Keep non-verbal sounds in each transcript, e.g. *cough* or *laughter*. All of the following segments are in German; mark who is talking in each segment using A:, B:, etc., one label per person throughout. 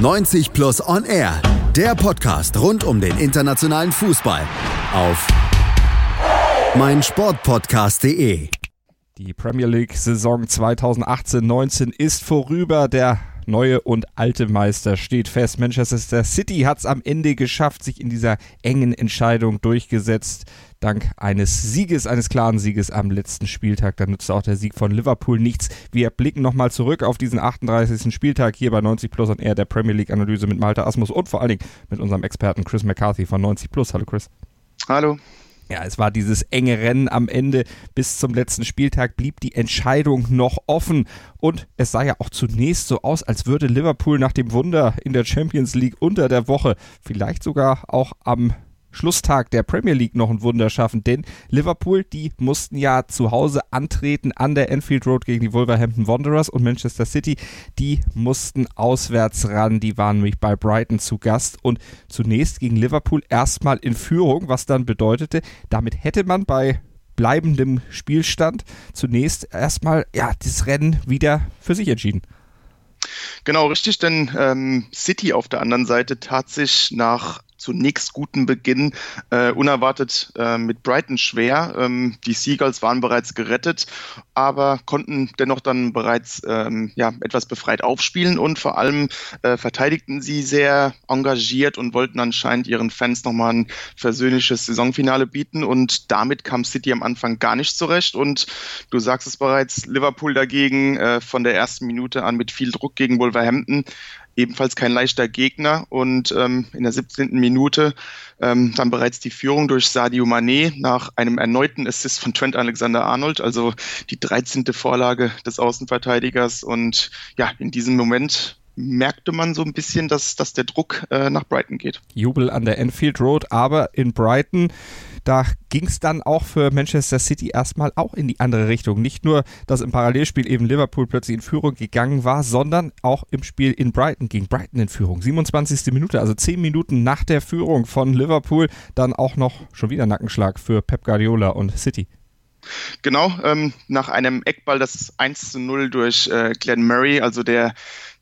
A: 90 Plus On Air, der Podcast rund um den internationalen Fußball auf meinsportpodcast.de.
B: Die Premier League Saison 2018-19 ist vorüber. Der neue und alte Meister steht fest. Manchester City hat es am Ende geschafft, sich in dieser engen Entscheidung durchgesetzt. Dank eines Sieges, eines klaren Sieges am letzten Spieltag. Da nützt auch der Sieg von Liverpool nichts. Wir blicken nochmal zurück auf diesen 38. Spieltag hier bei 90 Plus und eher der Premier League Analyse mit Malta Asmus und vor allen Dingen mit unserem Experten Chris McCarthy von 90 Plus. Hallo Chris.
C: Hallo.
B: Ja, es war dieses enge Rennen am Ende. Bis zum letzten Spieltag blieb die Entscheidung noch offen. Und es sah ja auch zunächst so aus, als würde Liverpool nach dem Wunder in der Champions League unter der Woche vielleicht sogar auch am Schlusstag der Premier League noch ein Wunder schaffen, denn Liverpool, die mussten ja zu Hause antreten an der Enfield Road gegen die Wolverhampton Wanderers und Manchester City, die mussten auswärts ran, die waren nämlich bei Brighton zu Gast und zunächst gegen Liverpool erstmal in Führung, was dann bedeutete, damit hätte man bei bleibendem Spielstand zunächst erstmal ja das Rennen wieder für sich entschieden.
C: Genau, richtig, denn ähm, City auf der anderen Seite tat sich nach zunächst guten Beginn äh, unerwartet äh, mit Brighton schwer. Ähm, die Seagulls waren bereits gerettet, aber konnten dennoch dann bereits ähm, ja, etwas befreit aufspielen und vor allem äh, verteidigten sie sehr engagiert und wollten anscheinend ihren Fans nochmal ein versöhnliches Saisonfinale bieten. Und damit kam City am Anfang gar nicht zurecht. Und du sagst es bereits, Liverpool dagegen äh, von der ersten Minute an mit viel Druck gegen Wolverhampton ebenfalls kein leichter Gegner und ähm, in der 17. Minute ähm, dann bereits die Führung durch Sadio Mané nach einem erneuten Assist von Trent Alexander-Arnold, also die 13. Vorlage des Außenverteidigers und ja, in diesem Moment merkte man so ein bisschen, dass, dass der Druck äh, nach Brighton geht.
B: Jubel an der Enfield Road, aber in Brighton da ging es dann auch für Manchester City erstmal auch in die andere Richtung. Nicht nur, dass im Parallelspiel eben Liverpool plötzlich in Führung gegangen war, sondern auch im Spiel in Brighton ging Brighton in Führung. 27. Minute, also 10 Minuten nach der Führung von Liverpool, dann auch noch schon wieder Nackenschlag für Pep Guardiola und City.
C: Genau, ähm, nach einem Eckball das 1 zu 0 durch äh, Glenn Murray, also der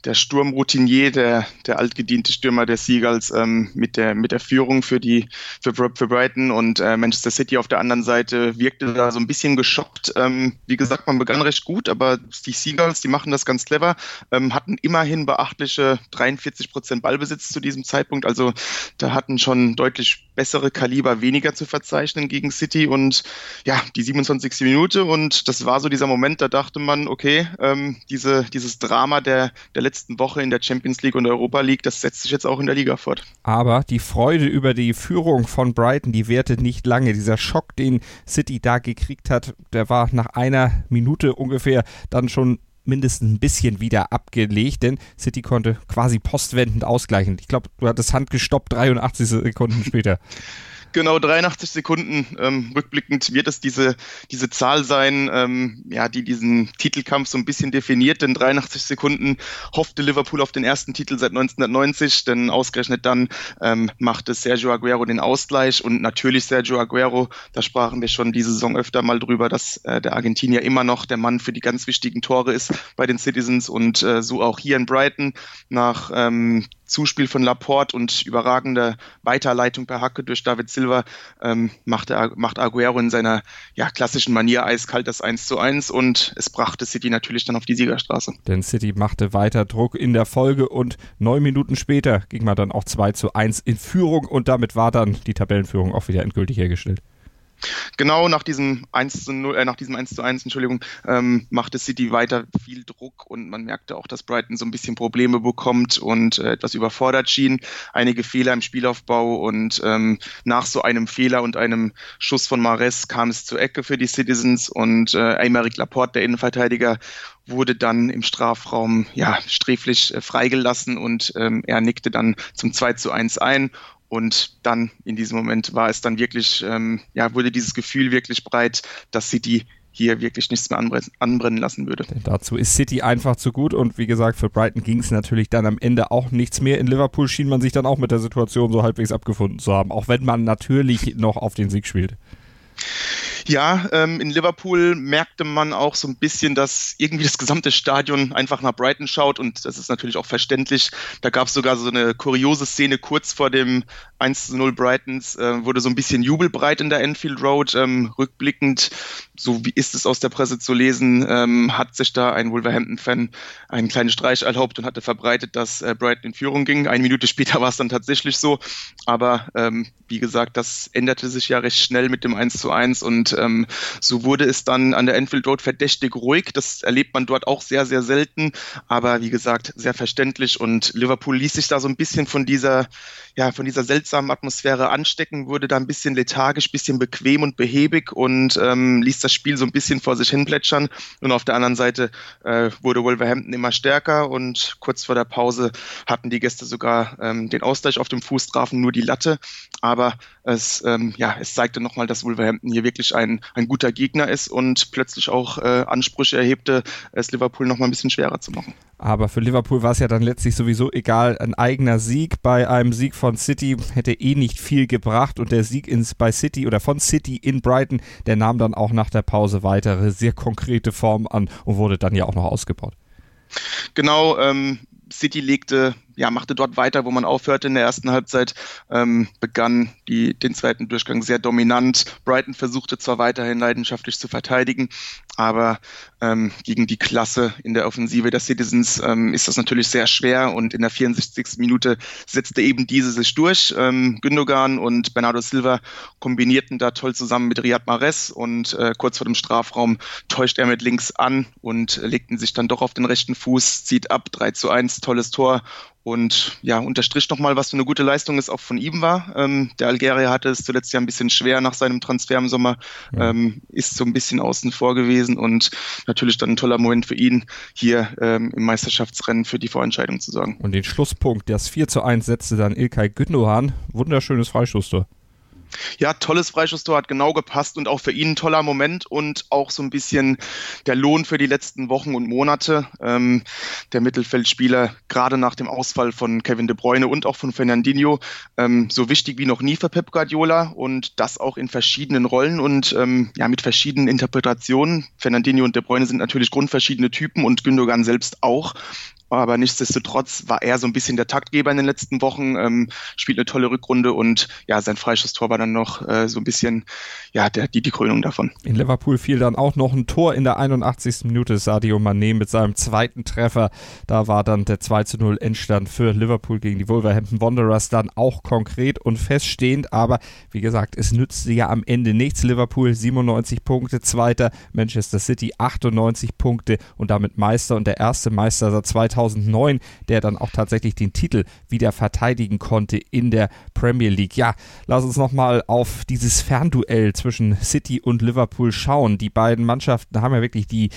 C: der Sturmroutinier, der, der altgediente Stürmer der Seagulls ähm, mit, der, mit der Führung für, die, für, für Brighton und äh, Manchester City auf der anderen Seite wirkte da so ein bisschen geschockt. Ähm, wie gesagt, man begann recht gut, aber die Seagulls, die machen das ganz clever, ähm, hatten immerhin beachtliche 43 Prozent Ballbesitz zu diesem Zeitpunkt. Also da hatten schon deutlich bessere Kaliber weniger zu verzeichnen gegen City und ja, die 27. Minute und das war so dieser Moment, da dachte man, okay, ähm, diese, dieses Drama der, der letzten Woche in der Champions League und Europa League, das setzt sich jetzt auch in der Liga fort.
B: Aber die Freude über die Führung von Brighton, die währte nicht lange. Dieser Schock, den City da gekriegt hat, der war nach einer Minute ungefähr dann schon mindestens ein bisschen wieder abgelegt, denn City konnte quasi postwendend ausgleichen. Ich glaube, du hattest Hand gestoppt 83 Sekunden später. *laughs*
C: Genau, 83 Sekunden ähm, rückblickend wird es diese, diese Zahl sein, ähm, ja, die diesen Titelkampf so ein bisschen definiert. Denn 83 Sekunden hoffte Liverpool auf den ersten Titel seit 1990, denn ausgerechnet dann ähm, machte Sergio Aguero den Ausgleich. Und natürlich Sergio Aguero, da sprachen wir schon diese Saison öfter mal drüber, dass äh, der Argentinier immer noch der Mann für die ganz wichtigen Tore ist bei den Citizens. Und äh, so auch hier in Brighton nach ähm, Zuspiel von Laporte und überragende Weiterleitung per Hacke durch David Silva ähm, macht, macht Aguero in seiner ja, klassischen Manier eiskalt das 1 zu 1 und es brachte City natürlich dann auf die Siegerstraße.
B: Denn City machte weiter Druck in der Folge und neun Minuten später ging man dann auch 2 zu 1 in Führung und damit war dann die Tabellenführung auch wieder endgültig hergestellt.
C: Genau nach diesem 1 zu 0, äh, nach diesem 1 zu 1, Entschuldigung, ähm, machte City weiter viel Druck und man merkte auch, dass Brighton so ein bisschen Probleme bekommt und äh, etwas überfordert schien. Einige Fehler im Spielaufbau und ähm, nach so einem Fehler und einem Schuss von Mares kam es zur Ecke für die Citizens und äh, Aymeric Laporte, der Innenverteidiger, wurde dann im Strafraum ja sträflich äh, freigelassen und ähm, er nickte dann zum 2 zu 1 ein und dann in diesem Moment war es dann wirklich, ähm, ja, wurde dieses Gefühl wirklich breit, dass City hier wirklich nichts mehr anbrennen lassen würde.
B: Denn dazu ist City einfach zu gut und wie gesagt, für Brighton ging es natürlich dann am Ende auch nichts mehr. In Liverpool schien man sich dann auch mit der Situation so halbwegs abgefunden zu haben, auch wenn man natürlich noch auf den Sieg spielt.
C: Ja, ähm, in Liverpool merkte man auch so ein bisschen, dass irgendwie das gesamte Stadion einfach nach Brighton schaut und das ist natürlich auch verständlich. Da gab es sogar so eine kuriose Szene kurz vor dem 1 zu 0 Brightons, äh, wurde so ein bisschen jubelbreit in der Enfield Road. Ähm, rückblickend, so wie ist es aus der Presse zu lesen, ähm, hat sich da ein Wolverhampton-Fan einen kleinen Streich erlaubt und hatte verbreitet, dass äh, Brighton in Führung ging. Eine Minute später war es dann tatsächlich so, aber ähm, wie gesagt, das änderte sich ja recht schnell mit dem 1 zu 1 und ähm, so wurde es dann an der Enfield Road verdächtig ruhig. Das erlebt man dort auch sehr, sehr selten, aber wie gesagt, sehr verständlich. Und Liverpool ließ sich da so ein bisschen von dieser, ja, von dieser seltsamen Atmosphäre anstecken, wurde da ein bisschen lethargisch, bisschen bequem und behäbig und ähm, ließ das Spiel so ein bisschen vor sich hin plätschern und auf der anderen Seite äh, wurde Wolverhampton immer stärker und kurz vor der Pause hatten die Gäste sogar ähm, den Ausgleich auf dem Fuß, trafen nur die Latte, aber es, ähm, ja, es zeigte nochmal, dass Wolverhampton hier wirklich ein, ein guter Gegner ist und plötzlich auch äh, Ansprüche erhebte, es Liverpool nochmal ein bisschen schwerer zu machen.
B: Aber für Liverpool war es ja dann letztlich sowieso egal. Ein eigener Sieg bei einem Sieg von City hätte eh nicht viel gebracht und der Sieg ins, bei City oder von City in Brighton, der nahm dann auch nach der Pause weitere sehr konkrete Formen an und wurde dann ja auch noch ausgebaut.
C: Genau, ähm, City legte ja, machte dort weiter, wo man aufhörte in der ersten Halbzeit, ähm, begann die, den zweiten Durchgang sehr dominant. Brighton versuchte zwar weiterhin leidenschaftlich zu verteidigen, aber ähm, gegen die Klasse in der Offensive der Citizens ähm, ist das natürlich sehr schwer und in der 64. Minute setzte eben diese sich durch. Ähm, Gündogan und Bernardo Silva kombinierten da toll zusammen mit Riyad Mahrez und äh, kurz vor dem Strafraum täuscht er mit links an und legten sich dann doch auf den rechten Fuß, zieht ab, 3 zu 1, tolles Tor und ja, unterstrich nochmal, was für eine gute Leistung es auch von ihm war. Ähm, der Algerier hatte es zuletzt ja ein bisschen schwer nach seinem Transfer im Sommer, ja. ähm, ist so ein bisschen außen vor gewesen und natürlich dann ein toller Moment für ihn, hier ähm, im Meisterschaftsrennen für die Vorentscheidung zu sorgen.
B: Und den Schlusspunkt, das 4 zu 1 setzte dann Ilkay Gündogan. Wunderschönes Freistoßtor.
C: Ja, tolles Freischusstor hat genau gepasst und auch für ihn ein toller Moment und auch so ein bisschen der Lohn für die letzten Wochen und Monate. Ähm, der Mittelfeldspieler, gerade nach dem Ausfall von Kevin De Bruyne und auch von Fernandinho, ähm, so wichtig wie noch nie für Pep Guardiola und das auch in verschiedenen Rollen und ähm, ja mit verschiedenen Interpretationen. Fernandinho und De Bruyne sind natürlich grundverschiedene Typen und Gündogan selbst auch. Aber nichtsdestotrotz war er so ein bisschen der Taktgeber in den letzten Wochen, ähm, spielt eine tolle Rückrunde und ja, sein Freischusstor war dann noch äh, so ein bisschen ja, der, die, die Krönung davon.
B: In Liverpool fiel dann auch noch ein Tor in der 81. Minute Sadio Mané mit seinem zweiten Treffer. Da war dann der 2 zu 0 Endstand für Liverpool gegen die Wolverhampton Wanderers dann auch konkret und feststehend. Aber wie gesagt, es nützte ja am Ende nichts. Liverpool 97 Punkte, zweiter Manchester City 98 Punkte und damit Meister und der erste Meister seit 2000 2009, der dann auch tatsächlich den Titel wieder verteidigen konnte in der Premier League. Ja, lass uns nochmal auf dieses Fernduell zwischen City und Liverpool schauen. Die beiden Mannschaften haben ja wirklich die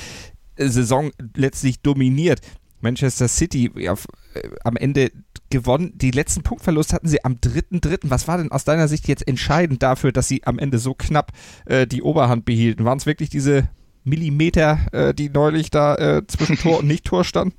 B: Saison letztlich dominiert. Manchester City ja, äh, am Ende gewonnen. Die letzten Punktverlust hatten sie am 3.3. Was war denn aus deiner Sicht jetzt entscheidend dafür, dass sie am Ende so knapp äh, die Oberhand behielten? Waren es wirklich diese Millimeter, äh, die neulich da äh, zwischen Tor und Nicht-Tor standen?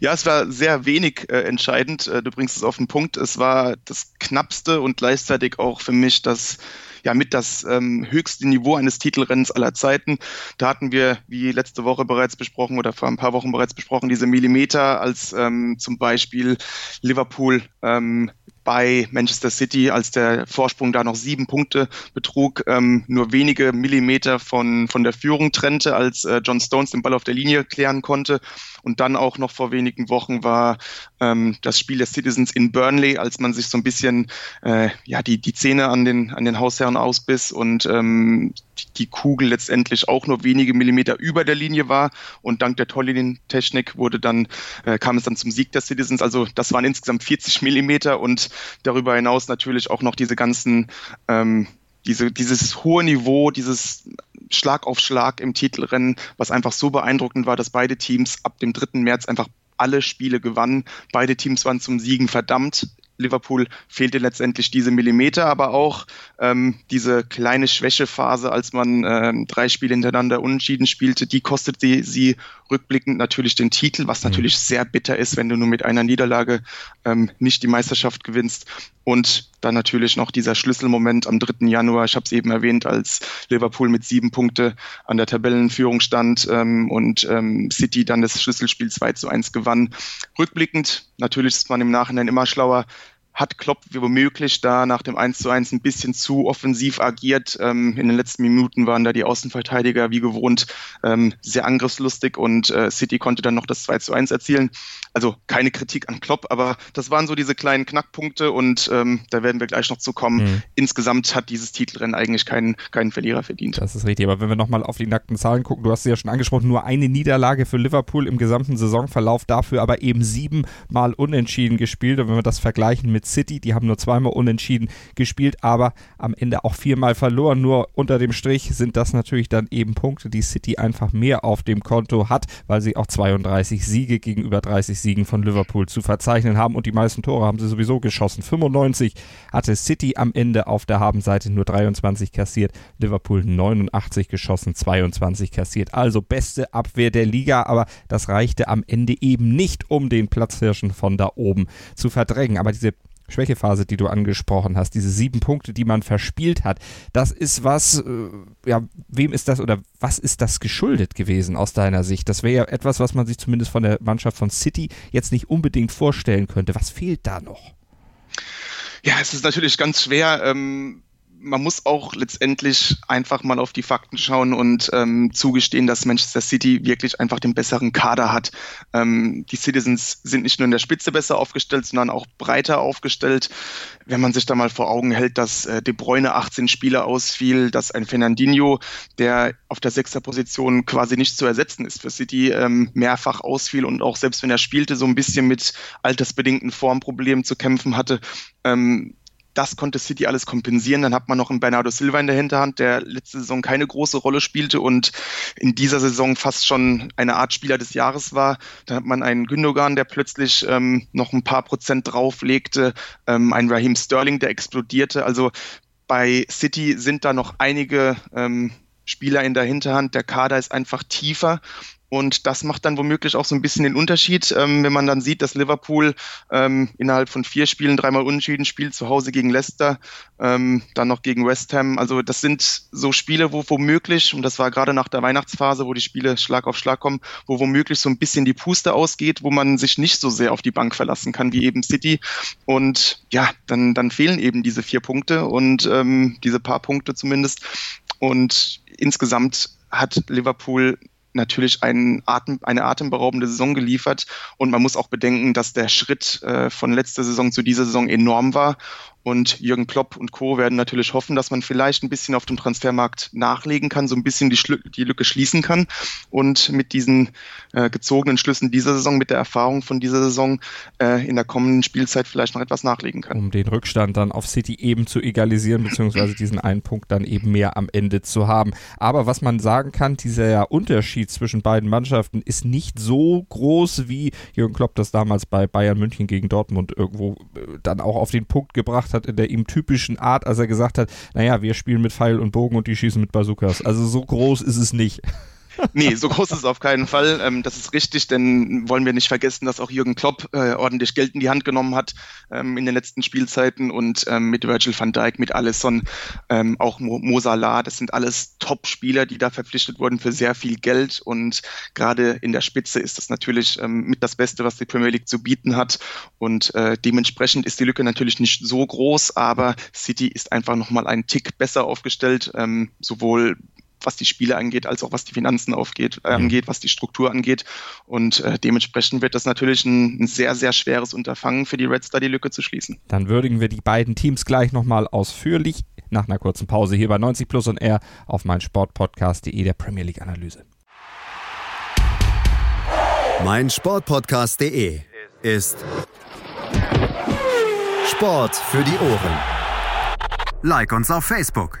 C: Ja, es war sehr wenig äh, entscheidend. Äh, du bringst es auf den Punkt. Es war das knappste und gleichzeitig auch für mich das ja mit das ähm, höchste Niveau eines Titelrennens aller Zeiten. Da hatten wir, wie letzte Woche bereits besprochen oder vor ein paar Wochen bereits besprochen, diese Millimeter, als ähm, zum Beispiel Liverpool ähm, bei Manchester City, als der Vorsprung da noch sieben Punkte betrug, ähm, nur wenige Millimeter von, von der Führung trennte, als äh, John Stones den Ball auf der Linie klären konnte. Und dann auch noch vor wenigen Wochen war ähm, das Spiel der Citizens in Burnley, als man sich so ein bisschen äh, ja, die, die Zähne an den, an den Hausherren ausbiss und ähm, die Kugel letztendlich auch nur wenige Millimeter über der Linie war und dank der Tollinientechnik wurde dann äh, kam es dann zum Sieg der Citizens. Also das waren insgesamt 40 Millimeter und darüber hinaus natürlich auch noch diese ganzen ähm, diese, dieses hohe Niveau, dieses Schlag auf Schlag im Titelrennen, was einfach so beeindruckend war, dass beide Teams ab dem 3. März einfach alle Spiele gewannen. Beide Teams waren zum Siegen verdammt. Liverpool fehlte letztendlich diese Millimeter, aber auch ähm, diese kleine Schwächephase, als man ähm, drei Spiele hintereinander unentschieden spielte, die kostete sie rückblickend natürlich den Titel, was mhm. natürlich sehr bitter ist, wenn du nur mit einer Niederlage ähm, nicht die Meisterschaft gewinnst. Und Dann natürlich noch dieser Schlüsselmoment am 3. Januar, ich habe es eben erwähnt, als Liverpool mit sieben Punkte an der Tabellenführung stand ähm, und ähm, City dann das Schlüsselspiel 2 zu 1 gewann. Rückblickend, natürlich ist man im Nachhinein immer schlauer, hat Klopp womöglich da nach dem 1 zu 1 ein bisschen zu offensiv agiert. Ähm, in den letzten Minuten waren da die Außenverteidiger wie gewohnt ähm, sehr angriffslustig und äh, City konnte dann noch das 2 zu 1 erzielen. Also keine Kritik an Klopp, aber das waren so diese kleinen Knackpunkte und ähm, da werden wir gleich noch zu kommen. Mhm. Insgesamt hat dieses Titelrennen eigentlich keinen, keinen Verlierer verdient.
B: Das ist richtig, aber wenn wir nochmal auf die nackten Zahlen gucken, du hast sie ja schon angesprochen, nur eine Niederlage für Liverpool im gesamten Saisonverlauf, dafür aber eben siebenmal unentschieden gespielt und wenn wir das vergleichen mit City, die haben nur zweimal unentschieden gespielt, aber am Ende auch viermal verloren, nur unter dem Strich sind das natürlich dann eben Punkte, die City einfach mehr auf dem Konto hat, weil sie auch 32 Siege gegenüber 30 Siegen von Liverpool zu verzeichnen haben und die meisten Tore haben sie sowieso geschossen. 95 hatte City am Ende auf der Habenseite nur 23 kassiert, Liverpool 89 geschossen, 22 kassiert. Also beste Abwehr der Liga, aber das reichte am Ende eben nicht, um den Platzhirschen von da oben zu verdrängen. Aber diese Schwächephase, die du angesprochen hast, diese sieben Punkte, die man verspielt hat, das ist was, äh, ja, wem ist das oder was ist das geschuldet gewesen aus deiner Sicht? Das wäre ja etwas, was man sich zumindest von der Mannschaft von City jetzt nicht unbedingt vorstellen könnte. Was fehlt da noch?
C: Ja, es ist natürlich ganz schwer. Ähm man muss auch letztendlich einfach mal auf die Fakten schauen und ähm, zugestehen, dass Manchester City wirklich einfach den besseren Kader hat. Ähm, die Citizens sind nicht nur in der Spitze besser aufgestellt, sondern auch breiter aufgestellt. Wenn man sich da mal vor Augen hält, dass äh, De Bruyne 18 Spieler ausfiel, dass ein Fernandinho, der auf der sechster Position quasi nicht zu ersetzen ist für City, ähm, mehrfach ausfiel und auch selbst wenn er spielte, so ein bisschen mit altersbedingten Formproblemen zu kämpfen hatte. Ähm, das konnte City alles kompensieren. Dann hat man noch einen Bernardo Silva in der Hinterhand, der letzte Saison keine große Rolle spielte und in dieser Saison fast schon eine Art Spieler des Jahres war. Dann hat man einen Gündogan, der plötzlich ähm, noch ein paar Prozent drauflegte, ähm, einen Raheem Sterling, der explodierte. Also bei City sind da noch einige ähm, Spieler in der Hinterhand. Der Kader ist einfach tiefer und das macht dann womöglich auch so ein bisschen den Unterschied, ähm, wenn man dann sieht, dass Liverpool ähm, innerhalb von vier Spielen dreimal unentschieden spielt, zu Hause gegen Leicester, ähm, dann noch gegen West Ham. Also das sind so Spiele, wo womöglich, und das war gerade nach der Weihnachtsphase, wo die Spiele Schlag auf Schlag kommen, wo womöglich so ein bisschen die Puste ausgeht, wo man sich nicht so sehr auf die Bank verlassen kann wie eben City. Und ja, dann, dann fehlen eben diese vier Punkte und ähm, diese paar Punkte zumindest. Und insgesamt hat Liverpool natürlich einen Atem, eine atemberaubende Saison geliefert. Und man muss auch bedenken, dass der Schritt äh, von letzter Saison zu dieser Saison enorm war. Und Jürgen Klopp und Co. werden natürlich hoffen, dass man vielleicht ein bisschen auf dem Transfermarkt nachlegen kann, so ein bisschen die, Schlu die Lücke schließen kann und mit diesen äh, gezogenen Schlüssen dieser Saison, mit der Erfahrung von dieser Saison äh, in der kommenden Spielzeit vielleicht noch etwas nachlegen kann.
B: Um den Rückstand dann auf City eben zu egalisieren, beziehungsweise diesen einen Punkt dann eben mehr am Ende zu haben. Aber was man sagen kann, dieser Unterschied zwischen beiden Mannschaften ist nicht so groß, wie Jürgen Klopp das damals bei Bayern München gegen Dortmund irgendwo äh, dann auch auf den Punkt gebracht hat in der ihm typischen Art, als er gesagt hat, naja, wir spielen mit Pfeil und Bogen und die schießen mit Bazookas. Also so groß ist es nicht.
C: Nee, so groß ist es auf keinen Fall. Ähm, das ist richtig, denn wollen wir nicht vergessen, dass auch Jürgen Klopp äh, ordentlich Geld in die Hand genommen hat ähm, in den letzten Spielzeiten und ähm, mit Virgil van Dijk, mit Alisson, ähm, auch Mo, Mo das sind alles Top-Spieler, die da verpflichtet wurden für sehr viel Geld und gerade in der Spitze ist das natürlich ähm, mit das Beste, was die Premier League zu bieten hat und äh, dementsprechend ist die Lücke natürlich nicht so groß, aber City ist einfach nochmal einen Tick besser aufgestellt, ähm, sowohl was die Spiele angeht, als auch was die Finanzen aufgeht, äh, angeht, was die Struktur angeht. Und äh, dementsprechend wird das natürlich ein, ein, sehr, sehr schweres Unterfangen für die Reds, da die Lücke zu schließen.
B: Dann würdigen wir die beiden Teams gleich nochmal ausführlich nach einer kurzen Pause hier bei 90 Plus und R auf mein Sportpodcast.de der Premier League Analyse.
A: Mein Sportpodcast.de ist Sport für die Ohren. Like uns auf Facebook.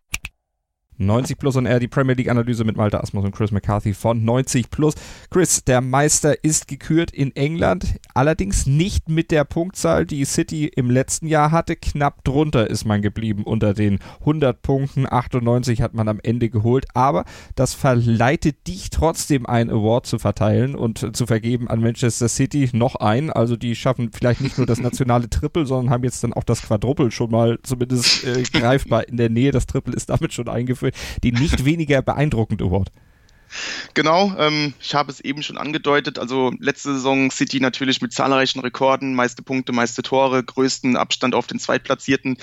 B: 90 Plus und er die Premier League Analyse mit Malte Asmus und Chris McCarthy von 90 Plus. Chris, der Meister ist gekürt in England, allerdings nicht mit der Punktzahl, die City im letzten Jahr hatte. Knapp drunter ist man geblieben unter den 100 Punkten. 98 hat man am Ende geholt, aber das verleitet dich trotzdem ein Award zu verteilen und zu vergeben an Manchester City noch ein. Also die schaffen vielleicht nicht nur das nationale Triple, sondern haben jetzt dann auch das Quadruple schon mal zumindest äh, greifbar in der Nähe. Das Triple ist damit schon eingeführt. Die nicht *laughs* weniger beeindruckende Award.
C: Genau, ähm, ich habe es eben schon angedeutet. Also letzte Saison City natürlich mit zahlreichen Rekorden, meiste Punkte, meiste Tore, größten Abstand auf den Zweitplatzierten.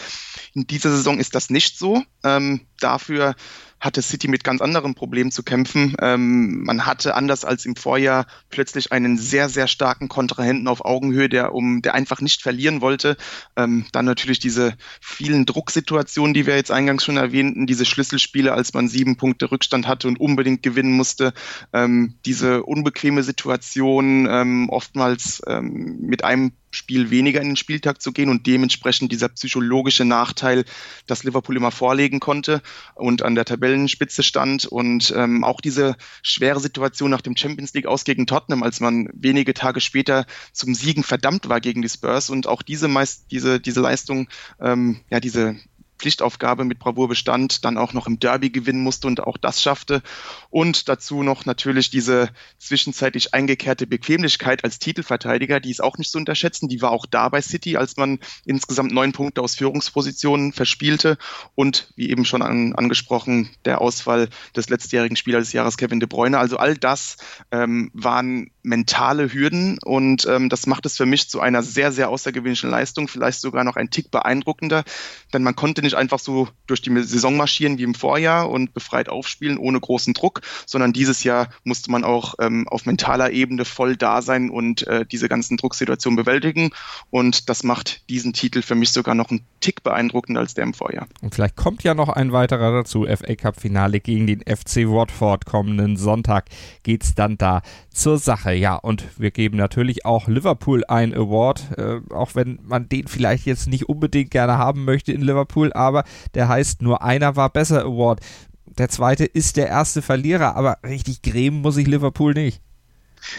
C: In dieser Saison ist das nicht so. Ähm, dafür hatte City mit ganz anderen Problemen zu kämpfen. Ähm, man hatte anders als im Vorjahr plötzlich einen sehr, sehr starken Kontrahenten auf Augenhöhe, der um, der einfach nicht verlieren wollte. Ähm, dann natürlich diese vielen Drucksituationen, die wir jetzt eingangs schon erwähnten, diese Schlüsselspiele, als man sieben Punkte Rückstand hatte und unbedingt gewinnen musste. Ähm, diese unbequeme Situation, ähm, oftmals ähm, mit einem Spiel weniger in den Spieltag zu gehen und dementsprechend dieser psychologische Nachteil, dass Liverpool immer vorlegen konnte und an der Tabellenspitze stand und ähm, auch diese schwere Situation nach dem Champions League aus gegen Tottenham, als man wenige Tage später zum Siegen verdammt war gegen die Spurs und auch diese meist diese diese Leistung, ähm, ja diese Pflichtaufgabe mit Bravour bestand, dann auch noch im Derby gewinnen musste und auch das schaffte. Und dazu noch natürlich diese zwischenzeitlich eingekehrte Bequemlichkeit als Titelverteidiger, die ist auch nicht zu unterschätzen. Die war auch da bei City, als man insgesamt neun Punkte aus Führungspositionen verspielte. Und wie eben schon an, angesprochen, der Ausfall des letztjährigen Spielers des Jahres Kevin De Bruyne. Also all das ähm, waren mentale Hürden und ähm, das macht es für mich zu einer sehr, sehr außergewöhnlichen Leistung, vielleicht sogar noch ein Tick beeindruckender, denn man konnte nicht einfach so durch die Saison marschieren wie im Vorjahr und befreit aufspielen ohne großen Druck, sondern dieses Jahr musste man auch ähm, auf mentaler Ebene voll da sein und äh, diese ganzen Drucksituationen bewältigen. Und das macht diesen Titel für mich sogar noch einen Tick beeindruckender als der im Vorjahr.
B: Und vielleicht kommt ja noch ein weiterer dazu, FA Cup Finale gegen den FC Watford kommenden Sonntag geht's dann da zur Sache. Ja, und wir geben natürlich auch Liverpool ein Award, äh, auch wenn man den vielleicht jetzt nicht unbedingt gerne haben möchte in Liverpool, aber der heißt nur einer war besser Award. Der zweite ist der erste Verlierer, aber richtig grämen muss sich Liverpool nicht.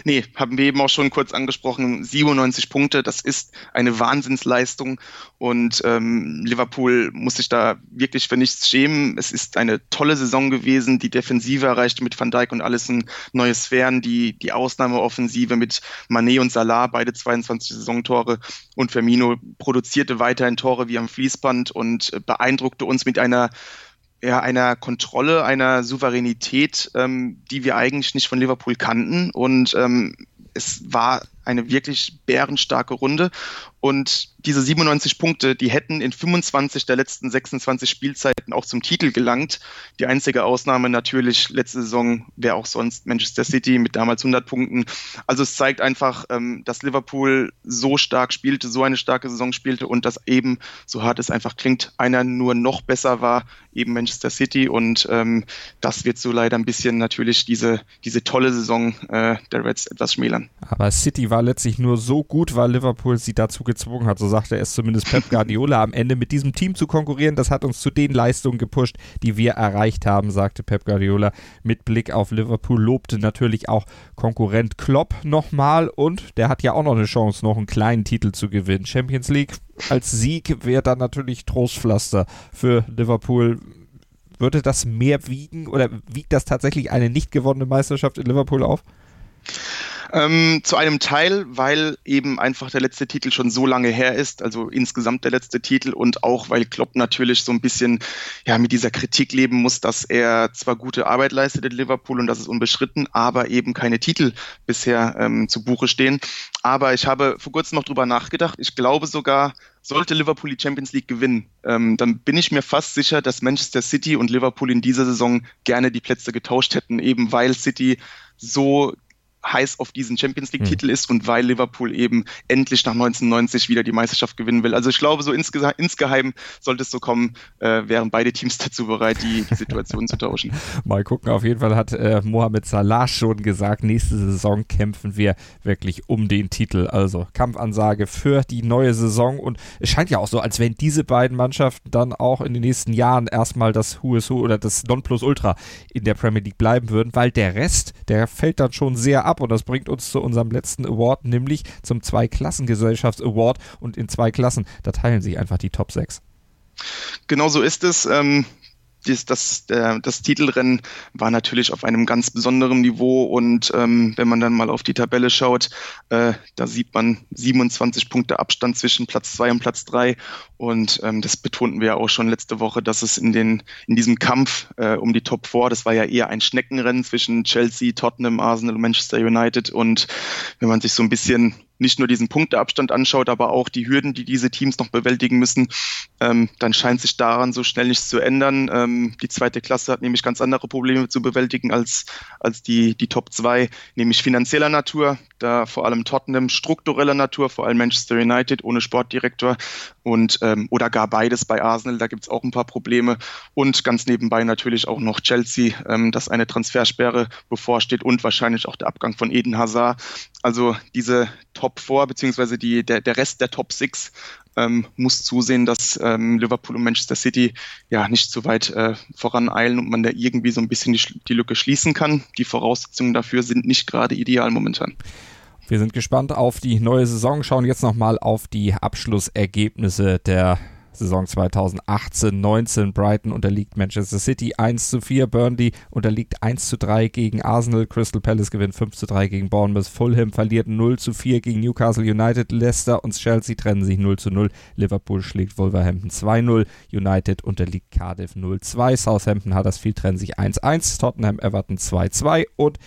C: Nee, haben wir eben auch schon kurz angesprochen. 97 Punkte, das ist eine Wahnsinnsleistung und ähm, Liverpool muss sich da wirklich für nichts schämen. Es ist eine tolle Saison gewesen. Die Defensive erreichte mit Van Dijk und Allison neue Sphären. Die, die Ausnahmeoffensive mit Manet und Salah, beide 22 Saisontore und Firmino produzierte weiterhin Tore wie am Fließband und beeindruckte uns mit einer ja, einer Kontrolle, einer Souveränität, ähm, die wir eigentlich nicht von Liverpool kannten. Und ähm, es war eine wirklich bärenstarke Runde. Und diese 97 Punkte, die hätten in 25 der letzten 26 Spielzeiten auch zum Titel gelangt. Die einzige Ausnahme natürlich letzte Saison wäre auch sonst Manchester City mit damals 100 Punkten. Also es zeigt einfach, ähm, dass Liverpool so stark spielte, so eine starke Saison spielte und dass eben, so hart es einfach klingt, einer nur noch besser war, eben Manchester City. Und ähm, das wird so leider ein bisschen natürlich diese, diese tolle Saison äh, der Reds etwas schmälern.
B: Aber City war letztlich nur so gut, weil Liverpool sie dazu gezwungen hat, so sagte es zumindest Pep *laughs* Guardiola, am Ende mit diesem Team zu konkurrieren. Das hat uns zu den Leistungen gepusht, die wir erreicht haben, sagte Pep Guardiola mit Blick auf Liverpool. Lobte natürlich auch Konkurrent Klopp nochmal und der hat ja auch noch eine Chance, noch einen kleinen Titel zu gewinnen. Champions League als Sieg wäre dann natürlich Trostpflaster für Liverpool würde das mehr wiegen oder wiegt das tatsächlich eine nicht gewonnene Meisterschaft in Liverpool auf?
C: Ähm, zu einem Teil, weil eben einfach der letzte Titel schon so lange her ist, also insgesamt der letzte Titel und auch weil Klopp natürlich so ein bisschen ja mit dieser Kritik leben muss, dass er zwar gute Arbeit leistet in Liverpool und das ist unbeschritten, aber eben keine Titel bisher ähm, zu Buche stehen. Aber ich habe vor kurzem noch drüber nachgedacht. Ich glaube sogar, sollte Liverpool die Champions League gewinnen, ähm, dann bin ich mir fast sicher, dass Manchester City und Liverpool in dieser Saison gerne die Plätze getauscht hätten, eben weil City so heiß auf diesen Champions League-Titel mhm. ist und weil Liverpool eben endlich nach 1990 wieder die Meisterschaft gewinnen will. Also ich glaube, so insge insgeheim sollte es so kommen, äh, wären beide Teams *laughs* dazu bereit, die, die Situation zu tauschen. *laughs*
B: Mal gucken, auf jeden Fall hat äh, Mohamed Salah schon gesagt, nächste Saison kämpfen wir wirklich um den Titel. Also Kampfansage für die neue Saison und es scheint ja auch so, als wenn diese beiden Mannschaften dann auch in den nächsten Jahren erstmal das Who is Who oder das Nonplusultra in der Premier League bleiben würden, weil der Rest, der fällt dann schon sehr ab und das bringt uns zu unserem letzten Award, nämlich zum Zweiklassengesellschafts-Award und in zwei Klassen, da teilen sich einfach die Top 6.
C: Genau so ist es. Ähm, das, das, äh, das Titelrennen war natürlich auf einem ganz besonderen Niveau und ähm, wenn man dann mal auf die Tabelle schaut, äh, da sieht man 27 Punkte Abstand zwischen Platz zwei und Platz drei und ähm, das betonten wir ja auch schon letzte Woche, dass es in, den, in diesem Kampf äh, um die Top 4, das war ja eher ein Schneckenrennen zwischen Chelsea, Tottenham, Arsenal Manchester United und wenn man sich so ein bisschen nicht nur diesen Punkteabstand anschaut, aber auch die Hürden, die diese Teams noch bewältigen müssen, ähm, dann scheint sich daran so schnell nichts zu ändern. Ähm, die zweite Klasse hat nämlich ganz andere Probleme zu bewältigen als, als die, die Top 2, nämlich finanzieller Natur, da vor allem Tottenham, struktureller Natur, vor allem Manchester United ohne Sportdirektor und ähm, oder gar beides bei Arsenal, da gibt es auch ein paar Probleme und ganz nebenbei natürlich auch noch Chelsea, ähm, dass eine Transfersperre bevorsteht und wahrscheinlich auch der Abgang von Eden Hazard. Also diese Top 4 beziehungsweise der, der Rest der Top 6 ähm, muss zusehen, dass ähm, Liverpool und Manchester City ja nicht zu weit äh, voraneilen und man da irgendwie so ein bisschen die, die Lücke schließen kann. Die Voraussetzungen dafür sind nicht gerade ideal momentan.
B: Wir sind gespannt auf die neue Saison, schauen jetzt nochmal auf die Abschlussergebnisse der Saison 2018-19. Brighton unterliegt Manchester City 1 zu 4. Burnley unterliegt 1 zu 3 gegen Arsenal. Crystal Palace gewinnt 5 zu 3 gegen Bournemouth. Fulham verliert 0 zu 4 gegen Newcastle United. Leicester und Chelsea trennen sich 0 zu 0. Liverpool schlägt Wolverhampton 2-0. United unterliegt Cardiff 0-2. Southampton Huddersfield trennen sich 1-1. Tottenham Everton 2-2 und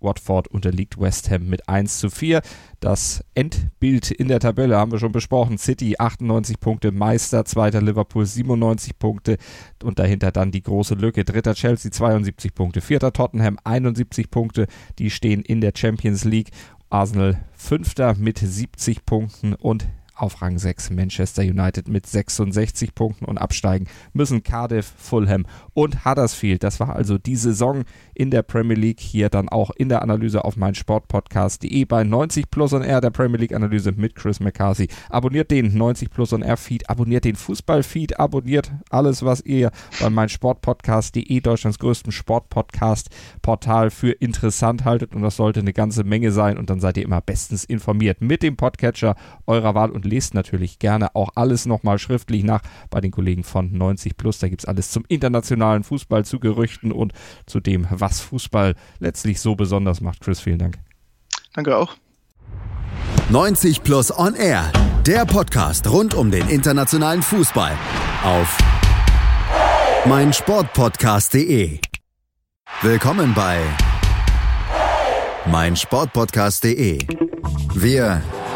B: Watford unterliegt West Ham mit 1 zu 4. Das Endbild in der Tabelle haben wir schon besprochen. City 98 Punkte, Meister, zweiter Liverpool 97 Punkte und dahinter dann die große Lücke. Dritter Chelsea 72 Punkte, vierter Tottenham 71 Punkte, die stehen in der Champions League. Arsenal fünfter mit 70 Punkten und auf Rang 6 Manchester United mit 66 Punkten und absteigen müssen Cardiff, Fulham und Huddersfield. Das war also die Saison in der Premier League. Hier dann auch in der Analyse auf mein Sportpodcast.de bei 90 Plus und R der Premier League Analyse mit Chris McCarthy. Abonniert den 90 Plus und R Feed, abonniert den Fußballfeed, abonniert alles, was ihr bei mein Sportpodcast.de, Deutschlands größten Sportpodcast Portal für interessant haltet und das sollte eine ganze Menge sein und dann seid ihr immer bestens informiert mit dem Podcatcher eurer Wahl und lest natürlich gerne auch alles nochmal schriftlich nach bei den Kollegen von 90 Plus. Da gibt es alles zum internationalen Fußball, zu Gerüchten und zu dem, was Fußball letztlich so besonders macht. Chris, vielen Dank.
C: Danke auch.
A: 90 Plus On Air, der Podcast rund um den internationalen Fußball auf meinsportpodcast.de. Willkommen bei meinsportpodcast.de. Wir